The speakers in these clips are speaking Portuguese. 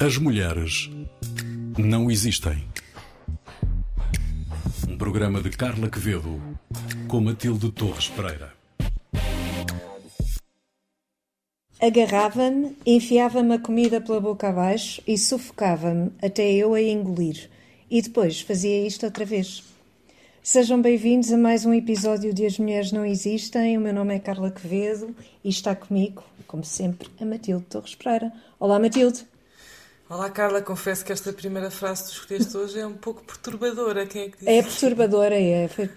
As mulheres não existem. Um programa de Carla Quevedo com Matilde Torres Pereira. Agarrava-me, enfiava-me a comida pela boca abaixo e sufocava-me até eu a engolir. E depois fazia isto outra vez. Sejam bem-vindos a mais um episódio de As Mulheres Não Existem. O meu nome é Carla Quevedo e está comigo, como sempre, a Matilde Torres Pereira. Olá, Matilde. Olá, Carla. Confesso que esta primeira frase que escolheste hoje é um pouco perturbadora. Quem é que disse? É perturbadora, é. Foi,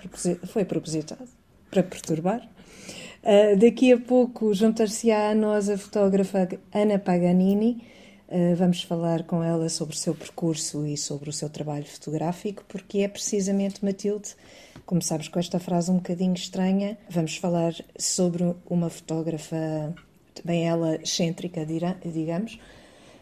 foi propositado para perturbar. Uh, daqui a pouco juntar-se-á a nós a fotógrafa Ana Paganini. Uh, vamos falar com ela sobre o seu percurso e sobre o seu trabalho fotográfico, porque é precisamente Matilde, sabes, com esta frase um bocadinho estranha, vamos falar sobre uma fotógrafa, também ela excêntrica, digamos,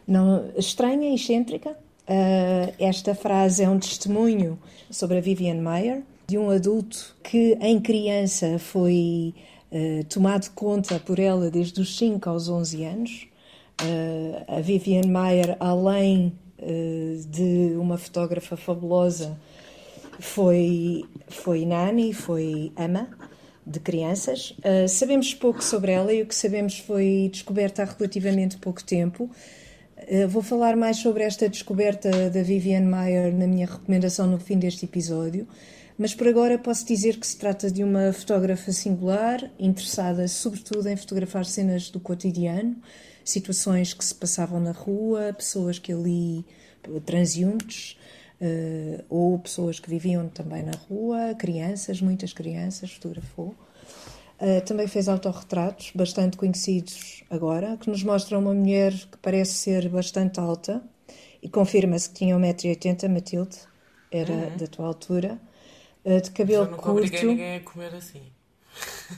não, estranha e excêntrica. Uh, esta frase é um testemunho sobre a Vivian Mayer, de um adulto que em criança foi uh, tomado conta por ela desde os 5 aos 11 anos. Uh, a Vivian Mayer, além de uma fotógrafa fabulosa, foi, foi nani, foi ama de crianças. sabemos pouco sobre ela e o que sabemos foi descoberta há relativamente pouco tempo. Eh, vou falar mais sobre esta descoberta da Vivian Mayer na minha recomendação no fim deste episódio, mas por agora posso dizer que se trata de uma fotógrafa singular, interessada sobretudo em fotografar cenas do cotidiano, situações que se passavam na rua, pessoas que ali, transeuntes, uh, ou pessoas que viviam também na rua, crianças, muitas crianças, fotografou. Uh, também fez autorretratos bastante conhecidos agora, que nos mostram uma mulher que parece ser bastante alta e confirma-se que tinha 1,80m, Matilde, era uhum. da tua altura, uh, de cabelo curto. ninguém a comer assim.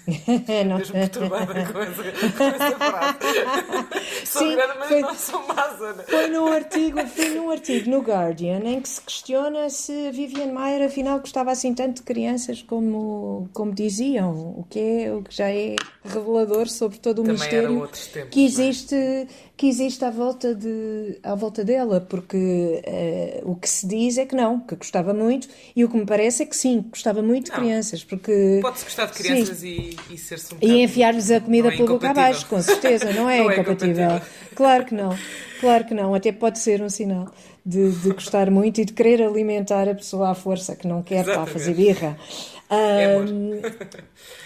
não. Mesmo perturbada com essa, com essa frase. Sou Sim, grande, mas foi, não sou massa. Né? Foi num, artigo, foi num artigo no Guardian em que se questiona se Vivian Mayer afinal gostava assim tanto de crianças como, como diziam, o que, é, o que já é revelador sobre todo o Também mistério tempos, que é? existe, é? que existe à, volta de, à volta dela, porque uh, o que se diz é que não, que gostava muito, e o que me parece é que sim, gostava muito não. de crianças, porque... Pode-se gostar de crianças sim. e, e ser-se um E enfiar-lhes a comida é boca abaixo, com certeza, não é, não incompatível. É claro que não, claro que não, até pode ser um sinal de, de gostar muito e de querer alimentar a pessoa à força, que não quer para fazer birra. Um, é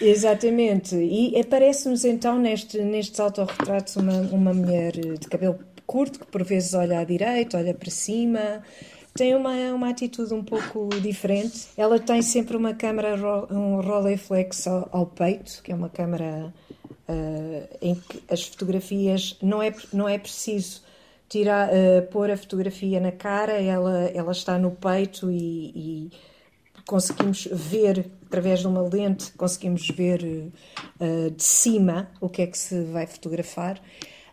exatamente. E aparece-nos então neste, nestes autorretratos uma, uma mulher de cabelo curto, que por vezes olha à direita, olha para cima, tem uma, uma atitude um pouco diferente. Ela tem sempre uma câmera, um Rolleiflex ao, ao peito, que é uma câmera uh, em que as fotografias não é, não é preciso tirar, uh, pôr a fotografia na cara, ela, ela está no peito e, e conseguimos ver através de uma lente, conseguimos ver uh, de cima o que é que se vai fotografar.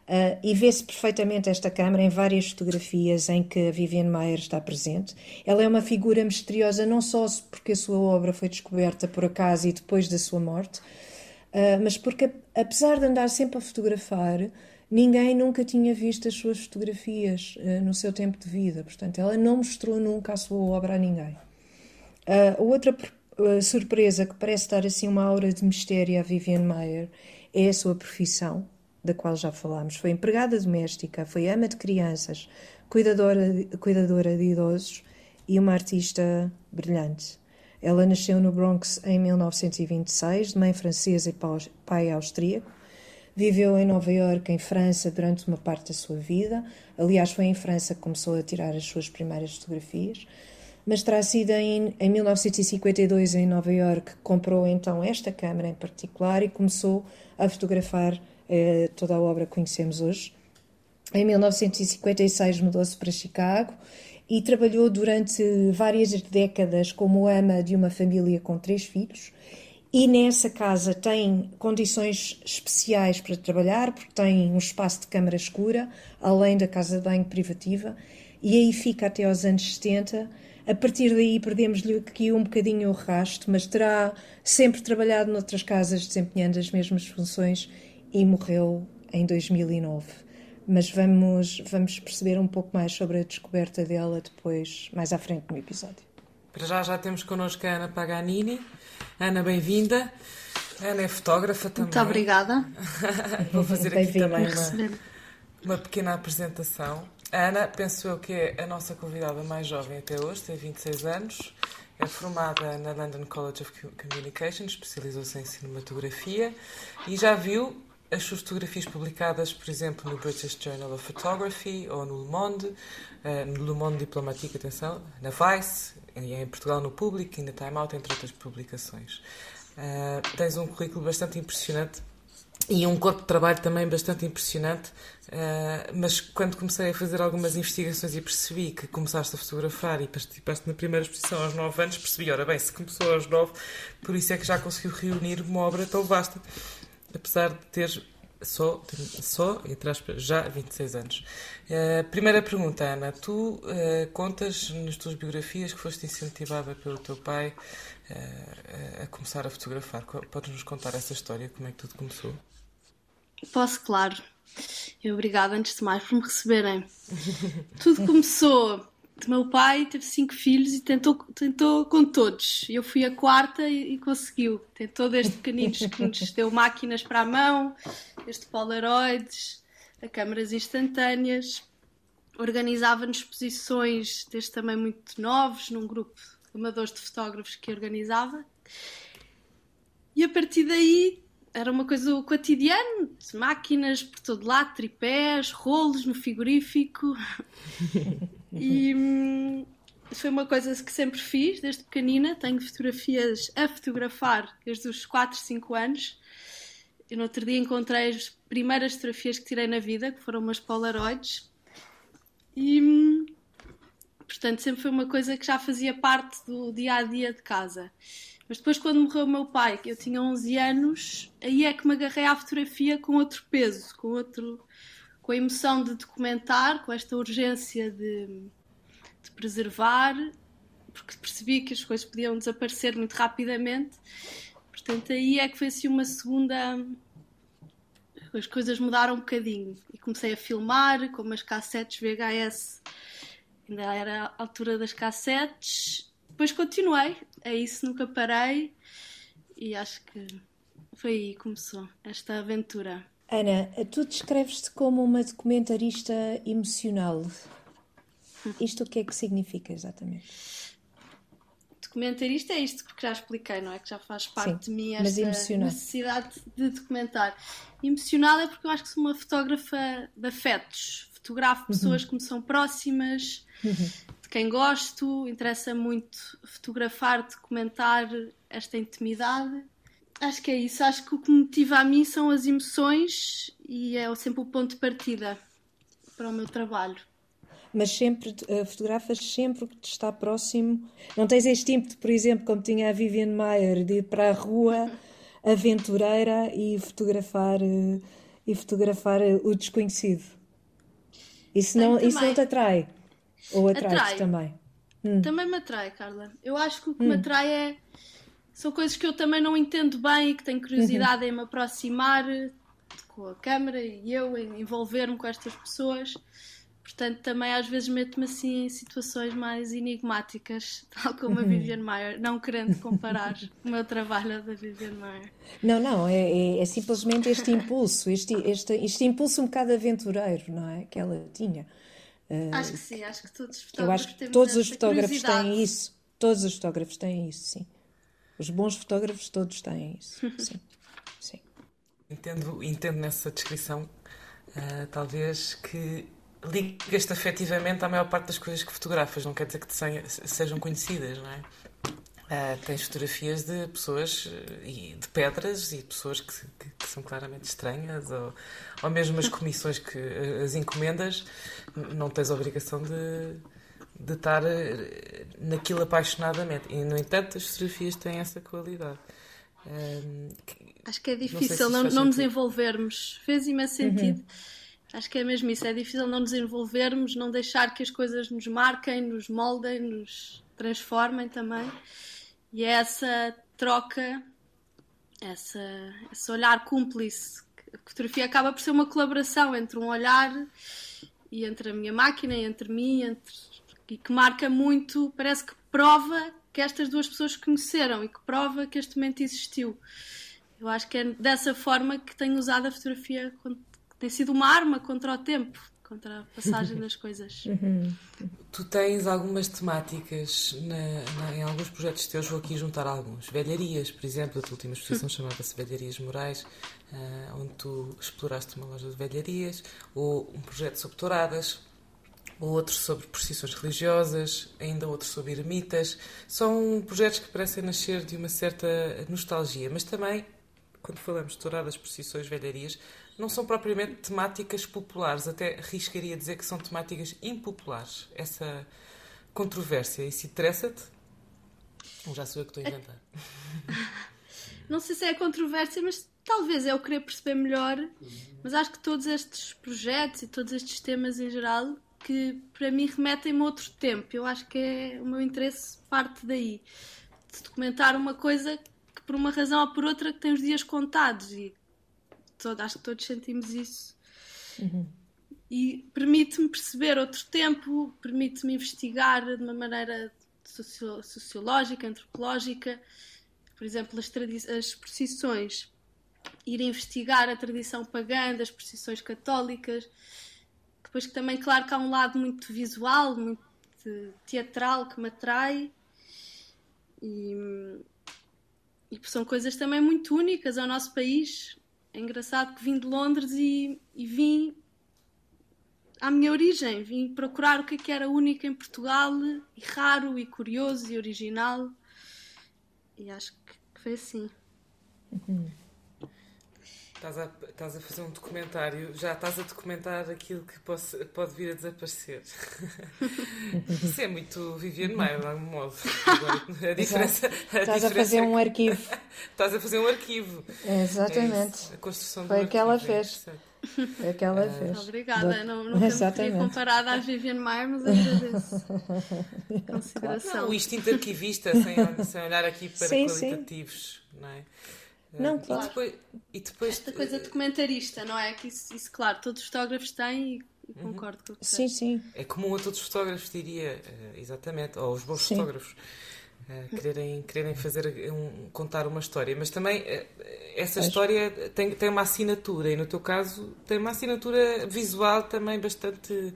Uh, e vê-se perfeitamente esta câmara em várias fotografias em que a Viviane Maier está presente. Ela é uma figura misteriosa não só porque a sua obra foi descoberta por acaso e depois da sua morte, uh, mas porque, apesar de andar sempre a fotografar, ninguém nunca tinha visto as suas fotografias uh, no seu tempo de vida. Portanto, ela não mostrou nunca a sua obra a ninguém. Outra surpresa que parece dar assim uma aura de mistério à Viviane Maier é a sua profissão, da qual já falámos. Foi empregada doméstica, foi ama de crianças, cuidadora, cuidadora de idosos e uma artista brilhante. Ela nasceu no Bronx em 1926, de mãe francesa e pai austríaco. Viveu em Nova Iorque, em França, durante uma parte da sua vida. Aliás, foi em França que começou a tirar as suas primeiras fotografias mas terá sido em, em 1952, em Nova York, que comprou então esta câmara em particular e começou a fotografar eh, toda a obra que conhecemos hoje. Em 1956 mudou-se para Chicago e trabalhou durante várias décadas como ama de uma família com três filhos. E nessa casa tem condições especiais para trabalhar, porque tem um espaço de câmara escura, além da casa de banho privativa, e aí fica até aos anos 70 a partir daí perdemos-lhe aqui um bocadinho o rasto, mas terá sempre trabalhado noutras casas desempenhando as mesmas funções e morreu em 2009. Mas vamos, vamos perceber um pouco mais sobre a descoberta dela depois, mais à frente no episódio. Para já já temos connosco a Ana Paganini. Ana, bem-vinda. Ana é fotógrafa também. Muito obrigada. Vou fazer aqui também uma, uma pequena apresentação. A Ana, penso eu que é a nossa convidada mais jovem até hoje, tem 26 anos. É formada na London College of Communication, especializou-se em cinematografia e já viu as suas fotografias publicadas, por exemplo, no British Journal of Photography ou no Le Monde, uh, no Le Monde Diplomatique, atenção, na Vice, em Portugal no Público e na Time Out, entre outras publicações. Uh, tens um currículo bastante impressionante e um corpo de trabalho também bastante impressionante. Uh, mas quando comecei a fazer algumas investigações e percebi que começaste a fotografar e participaste na primeira exposição aos 9 anos, percebi, ora bem, se começou aos 9, por isso é que já conseguiu reunir uma obra tão vasta, apesar de ter só, só entre aspas, já 26 anos. Uh, primeira pergunta, Ana. Tu uh, contas nas tuas biografias que foste incentivada pelo teu pai uh, a começar a fotografar. Podes-nos contar essa história? Como é que tudo começou? Posso, claro. Obrigada, antes de mais, por me receberem. Tudo começou. Meu pai teve cinco filhos e tentou, tentou com todos. Eu fui a quarta e, e conseguiu. Tentou desde pequeninos que nos deu máquinas para a mão, desde polaroids, a câmaras instantâneas. Organizava-nos exposições desde também muito novos, num grupo de amadores de fotógrafos que organizava. E a partir daí era uma coisa cotidiana, máquinas por todo lado, tripés, rolos no frigorífico. e hum, foi uma coisa que sempre fiz desde pequenina. Tenho fotografias a fotografar desde os 4, 5 anos. Eu no outro dia encontrei as primeiras fotografias que tirei na vida, que foram umas Polaroids. E hum, portanto sempre foi uma coisa que já fazia parte do dia a dia de casa. Mas depois, quando morreu o meu pai, que eu tinha 11 anos, aí é que me agarrei à fotografia com outro peso, com outro com a emoção de documentar, com esta urgência de, de preservar, porque percebi que as coisas podiam desaparecer muito rapidamente. Portanto, aí é que foi assim uma segunda. As coisas mudaram um bocadinho e comecei a filmar, como as cassetes VHS, ainda era a altura das cassetes, depois continuei, é isso, nunca parei e acho que foi aí que começou esta aventura. Ana, tu descreves-te como uma documentarista emocional. Isto o que é que significa exatamente? Documentarista é isto que já expliquei, não é? Que já faz parte Sim, de mim esta necessidade de documentar. Emocional é porque eu acho que sou uma fotógrafa de afetos. Fotografo pessoas uhum. que me são próximas, uhum quem gosto, interessa muito fotografar, documentar esta intimidade. Acho que é isso. Acho que o que me motiva a mim são as emoções e é sempre o ponto de partida para o meu trabalho. Mas sempre uh, fotografas sempre o que te está próximo. Não tens este ímpeto, por exemplo, como tinha a Vivian Mayer, de ir para a rua aventureira e fotografar, uh, e fotografar uh, o desconhecido. Isso não, isso não te atrai? Ou atrai também? Hum. Também me atrai, Carla. Eu acho que o que hum. me atrai é. São coisas que eu também não entendo bem e que tenho curiosidade uhum. em me aproximar com a câmera e eu em envolver-me com estas pessoas. Portanto, também às vezes meto-me assim em situações mais enigmáticas, tal como a uhum. Vivian Mayer, não querendo comparar o meu trabalho da Vivian Mayer. Não, não, é, é, é simplesmente este impulso, este, este, este impulso um bocado aventureiro, não é? Que ela tinha. Uh, acho que sim, acho que todos os fotógrafos Eu acho que todos os fotógrafos têm isso. Todos os fotógrafos têm isso, sim. Os bons fotógrafos todos têm isso. sim. sim. Entendo, entendo nessa descrição, uh, talvez que ligas-te afetivamente à maior parte das coisas que fotografas, não quer dizer que te sejam conhecidas, não é? Uh, tens fotografias de pessoas uh, e de pedras e pessoas que, que, que, são claramente estranhas, ou, ou mesmo as comissões que as encomendas, não tens a obrigação de, de estar naquilo apaixonadamente. E, no entanto, as fotografias têm essa qualidade. Que, Acho que é difícil não, não, nos envolvermos. Fez imenso uhum. sentido. Uhum. Acho que é mesmo isso. É difícil não nos envolvermos, não deixar que as coisas nos marquem, nos moldem, nos transformem também. E é essa troca, essa, esse olhar cúmplice a fotografia acaba por ser uma colaboração entre um olhar e entre a minha máquina e entre mim entre, e que marca muito, parece que prova que estas duas pessoas conheceram e que prova que este momento existiu. Eu acho que é dessa forma que tenho usado a fotografia, que tem sido uma arma contra o tempo, contra a passagem das coisas. Uhum. Tu tens algumas temáticas na, na, em alguns projetos teus, vou aqui juntar alguns. Velharias, por exemplo, a tua última exposição chamava-se Velharias Morais, uh, onde tu exploraste uma loja de velharias, ou um projeto sobre touradas, ou outro sobre procissões religiosas, ainda outro sobre ermitas. São projetos que parecem nascer de uma certa nostalgia, mas também, quando falamos de touradas, procissões, velharias, não são propriamente temáticas populares, até arriscaria dizer que são temáticas impopulares. Essa controvérsia, isso interessa-te? Já sou eu que estou a inventar? Não sei se é controvérsia, mas talvez é o querer perceber melhor. Mas acho que todos estes projetos e todos estes temas em geral que para mim remetem-me a outro tempo. Eu acho que é o meu interesse parte daí. De documentar uma coisa que por uma razão ou por outra que tem os dias contados e todo, acho que todos sentimos isso. Uhum. E permite-me perceber outro tempo, permite-me investigar de uma maneira socio sociológica, antropológica, por exemplo, as, as procissões, ir investigar a tradição pagã das procissões católicas, depois que também, claro, que há um lado muito visual, muito teatral que me atrai. E, e são coisas também muito únicas ao nosso país. É engraçado que vim de Londres e, e vim à minha origem, vim procurar o que, é que era único em Portugal, e raro, e curioso, e original. E acho que foi assim. Uhum. Estás a, estás a fazer um documentário, já estás a documentar aquilo que posse, pode vir a desaparecer. Isso é muito Viviane Maia, de algum modo. Agora, a diferença, a estás a fazer é um arquivo. estás a fazer um arquivo. Exatamente. É a construção Foi o que ela é fez. Foi o que ela fez. Obrigada. Não, nunca Exatamente. me comparada à Viviane Maia, mas agradeço. Consideração. Não, o instinto arquivista, sem, sem olhar aqui para sim, qualitativos, sim. não é? Não, claro. E depois, e depois Esta coisa documentarista, não é? Que isso, isso claro, todos os fotógrafos têm e, uhum. concordo com o que Sim, sim. É comum a todos os fotógrafos, diria, eh, exatamente, ou os bons sim. fotógrafos. Uh, quererem, quererem fazer um, contar uma história, mas também uh, essa Mas... história tem, tem uma assinatura e no teu caso tem uma assinatura visual também bastante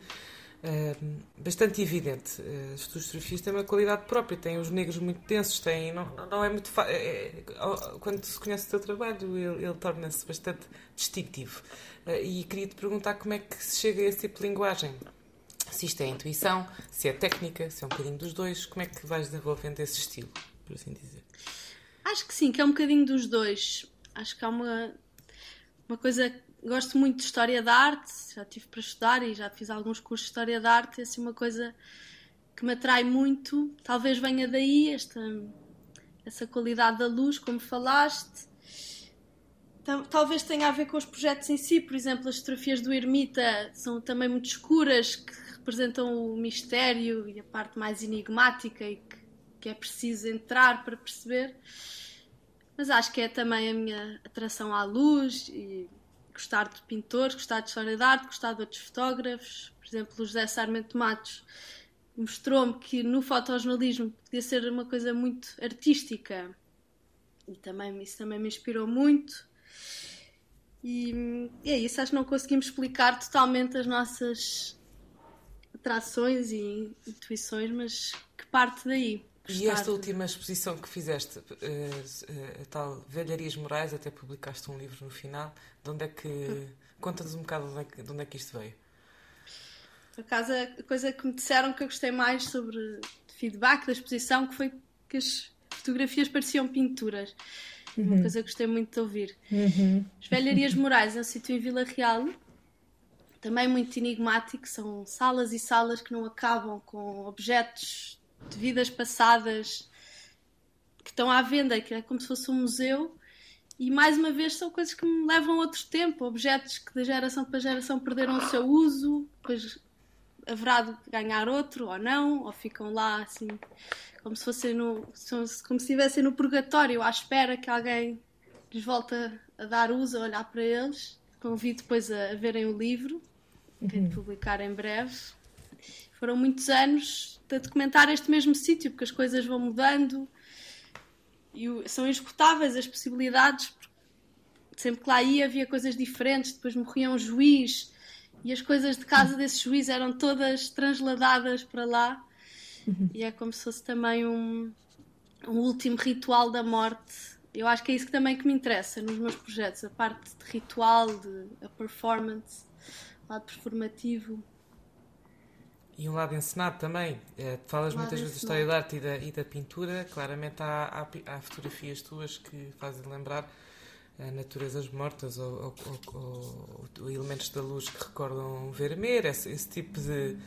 bastante evidente. Uh, as tuas fotografias têm uma qualidade própria, têm os negros muito densos, têm, não, não é muito fácil. É, é, quando se conhece o teu trabalho, ele, ele torna-se bastante distintivo. Uh, e queria te perguntar como é que se chega a esse tipo de linguagem. Se isto é intuição, se é técnica, se é um bocadinho dos dois, como é que vais desenvolvendo esse estilo, por assim dizer? Acho que sim, que é um bocadinho dos dois. Acho que há uma, uma coisa gosto muito de História da Arte, já tive para estudar e já fiz alguns cursos de História da Arte, é assim uma coisa que me atrai muito, talvez venha daí esta, essa qualidade da luz, como falaste. Talvez tenha a ver com os projetos em si, por exemplo, as fotografias do Ermita são também muito escuras, que representam o mistério e a parte mais enigmática e que, que é preciso entrar para perceber. Mas acho que é também a minha atração à luz e gostar de pintores, gostar de história de arte, gostar de outros fotógrafos. Por exemplo, o José Sarmento Matos mostrou-me que no fotojornalismo podia ser uma coisa muito artística e também, isso também me inspirou muito. E, e é isso, acho que não conseguimos explicar totalmente as nossas atrações e intuições, mas que parte daí. E esta última exposição que fizeste, uh, uh, tal Velharias Morais, até publicaste um livro no final, de onde é que. Hum. Conta-nos um bocado de onde, é que, de onde é que isto veio. Por acaso, a coisa que me disseram que eu gostei mais sobre feedback da exposição que foi que as fotografias pareciam pinturas. Uhum. Uma coisa que gostei muito de ouvir. Uhum. As Velharias Morais é um sítio em Vila Real, também muito enigmático. São salas e salas que não acabam com objetos de vidas passadas que estão à venda, que é como se fosse um museu. E mais uma vez são coisas que me levam a outro tempo, objetos que de geração para geração perderam o seu uso, depois haverá de ganhar outro ou não, ou ficam lá assim, como se fossem no, como se estivessem no purgatório, à espera que alguém lhes volte a dar uso, a olhar para eles. convido depois a, a verem o livro, que uhum. publicar em breve. Foram muitos anos de documentar este mesmo sítio, porque as coisas vão mudando e são inesgotáveis as possibilidades. Sempre que lá ia havia coisas diferentes, depois morria um juiz e as coisas de casa desse juiz eram todas transladadas para lá. Uhum. E é como se fosse também um, um último ritual da morte. Eu acho que é isso que também que me interessa nos meus projetos, a parte de ritual, de a performance, o lado performativo. E um lado encenado também. É, falas um muitas vezes da história da arte e da, e da pintura. Claramente há, há, há, fotografias tuas que fazem lembrar uh, naturezas mortas ou, ou, ou, ou, elementos da luz que recordam Vermeer, esse, esse tipo de,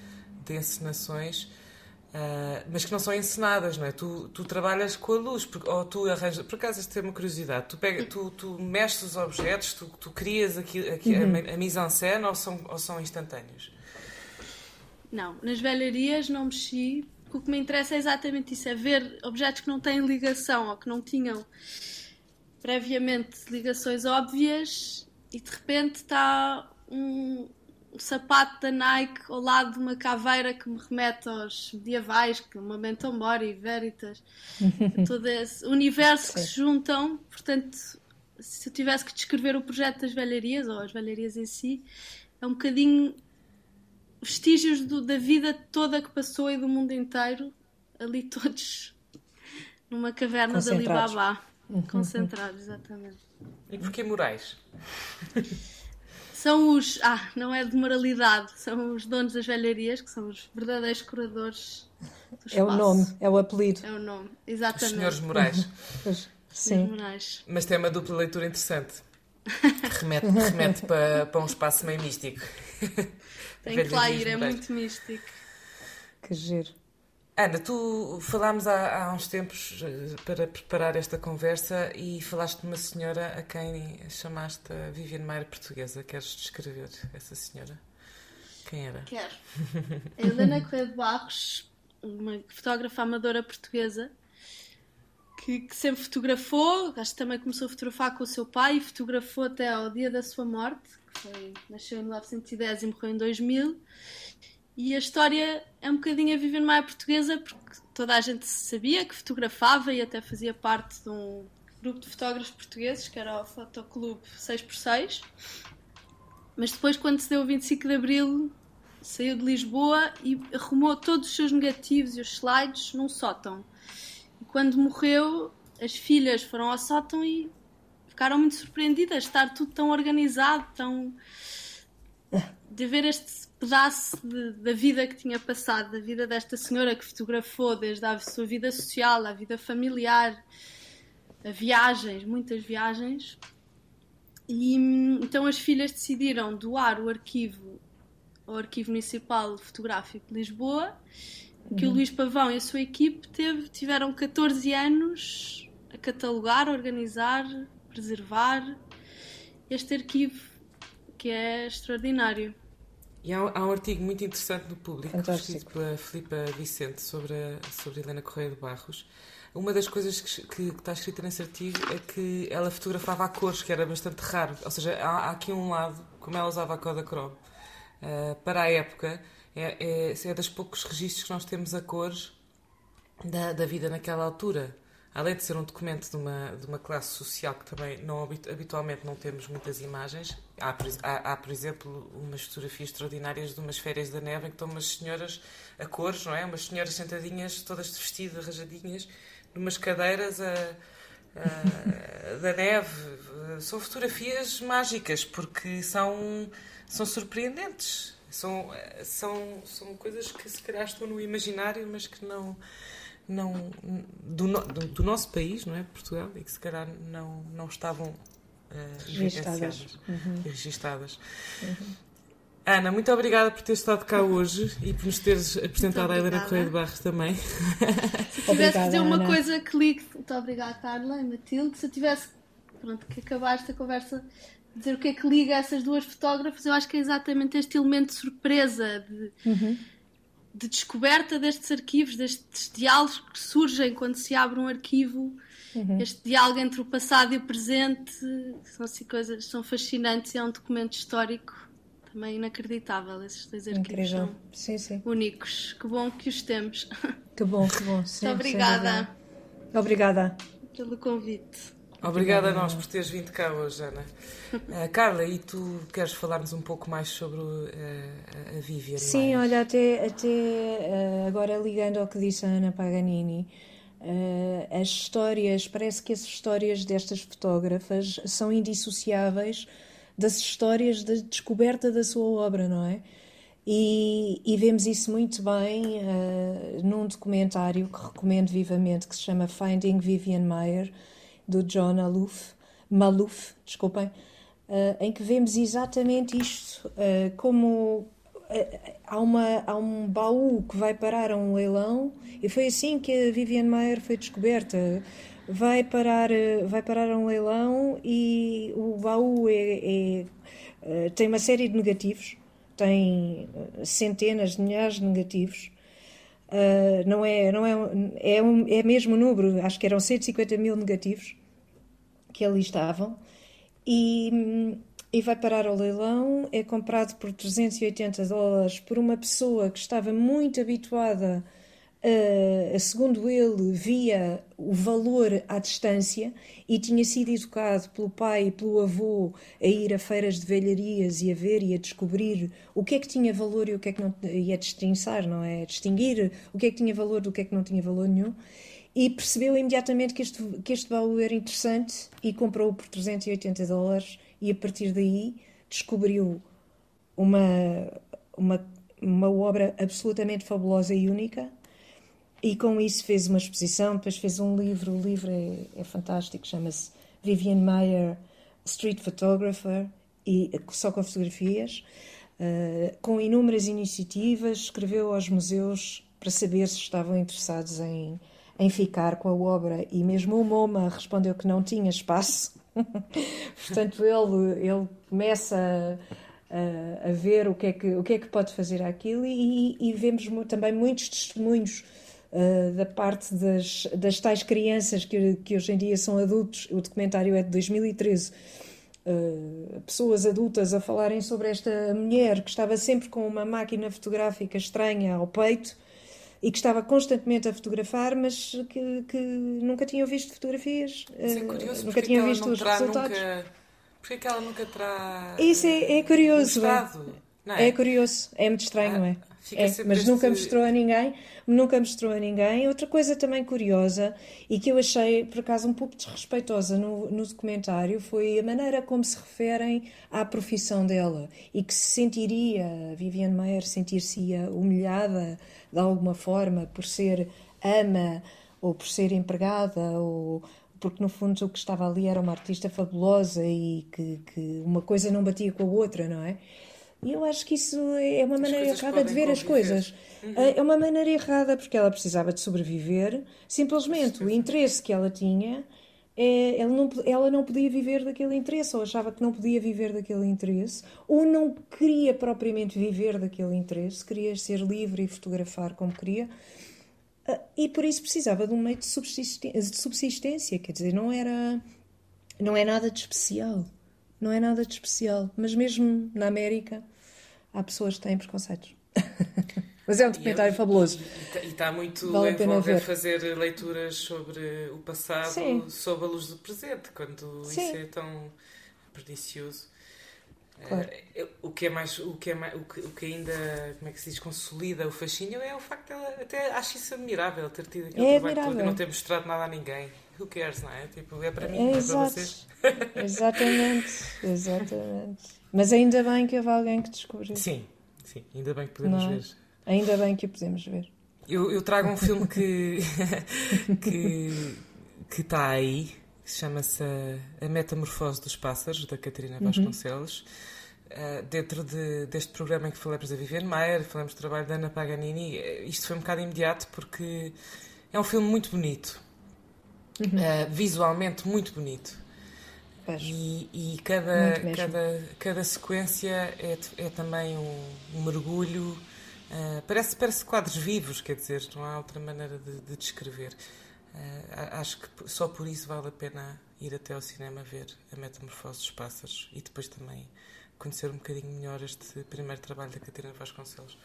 de encenações. Uh, mas que não são encenadas, não é? Tu, tu trabalhas com a luz, ou tu arranjas. Por acaso, esta é uma curiosidade. Tu, pega, tu, tu mexes os objetos, tu, tu crias aqui, aqui uhum. a, a mise-en-scène ou são, ou são instantâneos? Não, nas velharias não mexi. O que me interessa é exatamente isso: é ver objetos que não têm ligação ou que não tinham previamente ligações óbvias e de repente está um, um sapato da Nike ao lado de uma caveira que me remete aos medievais, que é uma Memento Mori, Veritas, todo esse universo que se juntam. Portanto, se eu tivesse que descrever o projeto das velharias, ou as velharias em si, é um bocadinho vestígios do, da vida toda que passou e do mundo inteiro, ali todos numa caverna de Alibaba. Uhum. Concentrados, exatamente. E porquê morais? São os. Ah, não é de moralidade, são os donos das velharias, que são os verdadeiros curadores do espaço. É o nome, é o apelido. É o nome, exatamente. Os senhores morais. Sim. Morais. Mas tem uma dupla leitura interessante. Remete, remete para, para um espaço meio místico. Tem que lá ir, é muito místico. Que giro. Ana, tu falámos há, há uns tempos eh, para preparar esta conversa e falaste de uma senhora a quem chamaste a Viviane Meyer portuguesa. Queres descrever essa senhora? Quem era? Quero. A Helena Correia de Barros, uma fotógrafa amadora portuguesa, que, que, sempre fotografou, acho que também começou a fotografar com o seu pai e fotografou até ao dia da sua morte, que foi, nasceu em 1910 e morreu em 2000. E a história é um bocadinho a viver numa portuguesa, porque toda a gente sabia que fotografava e até fazia parte de um grupo de fotógrafos portugueses, que era o Fotoclube 6x6. Mas depois, quando se deu o 25 de Abril, saiu de Lisboa e arrumou todos os seus negativos e os slides num sótão quando morreu, as filhas foram ao sótão e ficaram muito surpreendidas de estar tudo tão organizado, tão. de ver este pedaço de, da vida que tinha passado, da vida desta senhora que fotografou desde a sua vida social, a vida familiar, a viagens, muitas viagens. E então as filhas decidiram doar o arquivo ao Arquivo Municipal Fotográfico de Lisboa que uhum. o Luís Pavão e a sua equipe teve, tiveram 14 anos a catalogar, organizar, preservar este arquivo que é extraordinário. E há, há um artigo muito interessante no público, Fantástico. escrito pela Filipa Vicente sobre, a, sobre Helena Correia de Barros. Uma das coisas que, que, está escrita nesse artigo é que ela fotografava a cores, que era bastante raro. Ou seja, há, há aqui um lado, como ela usava a Kodachrome, uh, para a época, é, é, é dos poucos registros que nós temos a cores da, da vida naquela altura. Além de ser um documento de uma, de uma classe social que também não, habitualmente não temos muitas imagens, há, há, há, por exemplo, umas fotografias extraordinárias de umas férias da neve em que estão umas senhoras a cores, não é? Umas senhoras sentadinhas, todas vestidas, rajadinhas, numas cadeiras a, a, da neve. São fotografias mágicas porque são, são surpreendentes. São, são, são coisas que se calhar estão no imaginário, mas que não. não do, do, do nosso país, não é? Portugal, e que se calhar não, não estavam uh, registadas. Uhum. registadas. Uhum. Ana, muito obrigada por teres estado cá hoje e por nos teres apresentado a Helena Correia de Barros também. Se tivesse que dizer uma Ana. coisa que ligue. Muito obrigada, Carla e Matilde. Se eu tivesse. Pronto, que acabar esta conversa dizer o que é que liga essas duas fotógrafas, eu acho que é exatamente este elemento de surpresa, de, uhum. de descoberta destes arquivos, destes diálogos que surgem quando se abre um arquivo uhum. este diálogo entre o passado e o presente são assim coisas são fascinantes e é um documento histórico também inacreditável. Esses dois arquivos Incrível. são sim, sim. únicos. Que bom que os temos. Que bom, que bom. Sim, Muito obrigada. Obrigada. Pelo convite. Obrigada a nós por teres vindo cá hoje, Ana. Uh, Carla, e tu queres falar-nos um pouco mais sobre uh, a Vivian? Sim, mais? olha, até, até uh, agora ligando ao que disse a Ana Paganini, as histórias, parece que as histórias destas fotógrafas são indissociáveis das histórias da descoberta da sua obra, não é? E, e vemos isso muito bem num documentário que recomendo vivamente, que se chama Finding Vivian Mayer, do John Maluf, Maluf desculpem, uh, em que vemos exatamente isto, uh, como há, uma, há um baú que vai parar a um leilão, e foi assim que a Vivian Mayer foi descoberta vai parar, eh, vai parar a um leilão e o baú é, é, eh, tem uma série de negativos, tem eh, centenas de milhares de negativos. Uh, não é, não é, é, um, é mesmo número, acho que eram 150 mil negativos que ali estavam, e, e vai parar ao leilão. É comprado por 380 dólares por uma pessoa que estava muito habituada Uh, segundo ele, via o valor à distância e tinha sido educado pelo pai e pelo avô a ir a feiras de velharias e a ver e a descobrir o que é que tinha valor e o que é que não e a distinçar, não é? A distinguir o que é que tinha valor do que é que não tinha valor nenhum. E percebeu imediatamente que este, que este baú era interessante e comprou por 380 dólares e a partir daí descobriu uma, uma, uma obra absolutamente fabulosa e única. E com isso fez uma exposição, depois fez um livro, o livro é, é fantástico, chama-se Vivian Mayer Street Photographer, e, só com fotografias, uh, com inúmeras iniciativas, escreveu aos museus para saber se estavam interessados em, em ficar com a obra, e mesmo o MoMA respondeu que não tinha espaço. Portanto, ele, ele começa a, a, ver o que, é que, o que é que pode fazer aquilo, e, e vemos também muitos testemunhos uh, da parte das, das tais crianças que, que hoje em dia são adultos. O documentário é de 2013. Uh, eh, pessoas adultas a falarem sobre esta mulher que estava sempre com uma máquina fotográfica estranha ao peito e que estava constantemente a fotografar, mas que, que nunca tinham visto fotografias, é curioso, uh, nunca tinham visto os resultados. Nunca... Porquê que ela nunca terá. Isso é, é curioso. É? é? curioso, é muito estranho, ah, não é? é mas este... nunca mostrou a ninguém nunca mostrou a ninguém. Outra coisa também curiosa e que eu achei, por acaso, um pouco desrespeitosa no, no documentário foi a maneira como se referem à profissão dela e que se sentiria, Viviane Maier sentir-se-ia humilhada de alguma forma por ser ama ou por ser empregada ou porque no fundo o que estava ali era uma artista fabulosa e que, que uma coisa não batia com a outra, não é? E eu acho que isso é uma maneira errada de ver conviver. as coisas. Uhum. É uma maneira errada porque ela precisava de sobreviver. Simplesmente o interesse que ela tinha, é, ela, não, ela não podia viver daquele interesse, ou achava que não podia viver daquele interesse, ou não queria propriamente viver daquele interesse, queria ser livre e fotografar como queria. Ah, e por isso precisava de um meio de subsistência, de subsistência quer dizer, não era, não é nada de especial não é nada de especial. Mas mesmo na América há pessoas que têm preconceitos. Mas é um documentário e, fabuloso. E está muito vale a envolver fazer leituras sobre o passado Sim. sob a luz do presente, quando Sim. isso é tão pernicioso. Claro. Uh, o que é mais o que é mais, o que, o que ainda como é que se diz consolida o fascínio é o facto de ela até acho isso admirável ter tido aquele é trabalho todo e não ter mostrado nada a ninguém who cares, não é? Tipo, é para mim, é, é para vocês. Exatamente, exatamente. Mas ainda bem que houve alguém que descobriu. Sim, sim, ainda bem que podemos não, ver. Ainda bem que o podemos ver. Eu, eu trago um filme que que que está aí, que chama-se a, a, Metamorfose dos Pássaros, da Catarina uhum. Vasconcelos. Uhum. Uh, dentro de, deste programa em que falamos da Viviane Maier, falamos do trabalho da Ana Paganini, eh, isto foi um bocado imediato porque é um filme muito bonito uhum. uh, visualmente muito bonito. E, e, cada, cada, cada sequência é, é também um, um mergulho. Uh, parece, parece quadros vivos, quer dizer, não há outra maneira de, de descrever. Uh, acho que só por isso vale a pena ir até ao cinema ver a Metamorfose dos Pássaros e depois também conhecer um bocadinho melhor este primeiro trabalho da Catarina Vasconcelos.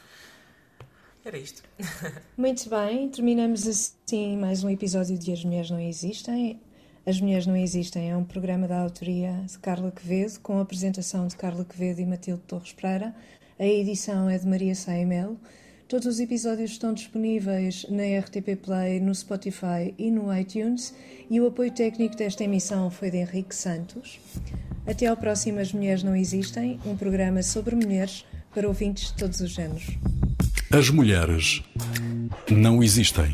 Era isto. Muito bem, terminamos assim mais um episódio de As Mulheres Não Existem. As Mulheres Não Existem é um programa da autoria de Carla Quevedo, com a apresentação de Carla Quevedo e Matilde Torres Pereira. A edição é de Maria Saimel. Todos os episódios estão disponíveis na RTP Play, no Spotify e no iTunes. E o apoio técnico desta emissão foi de Henrique Santos. Até ao próximo As Mulheres Não Existem, um programa sobre mulheres para ouvintes de todos os géneros. As mulheres não existem.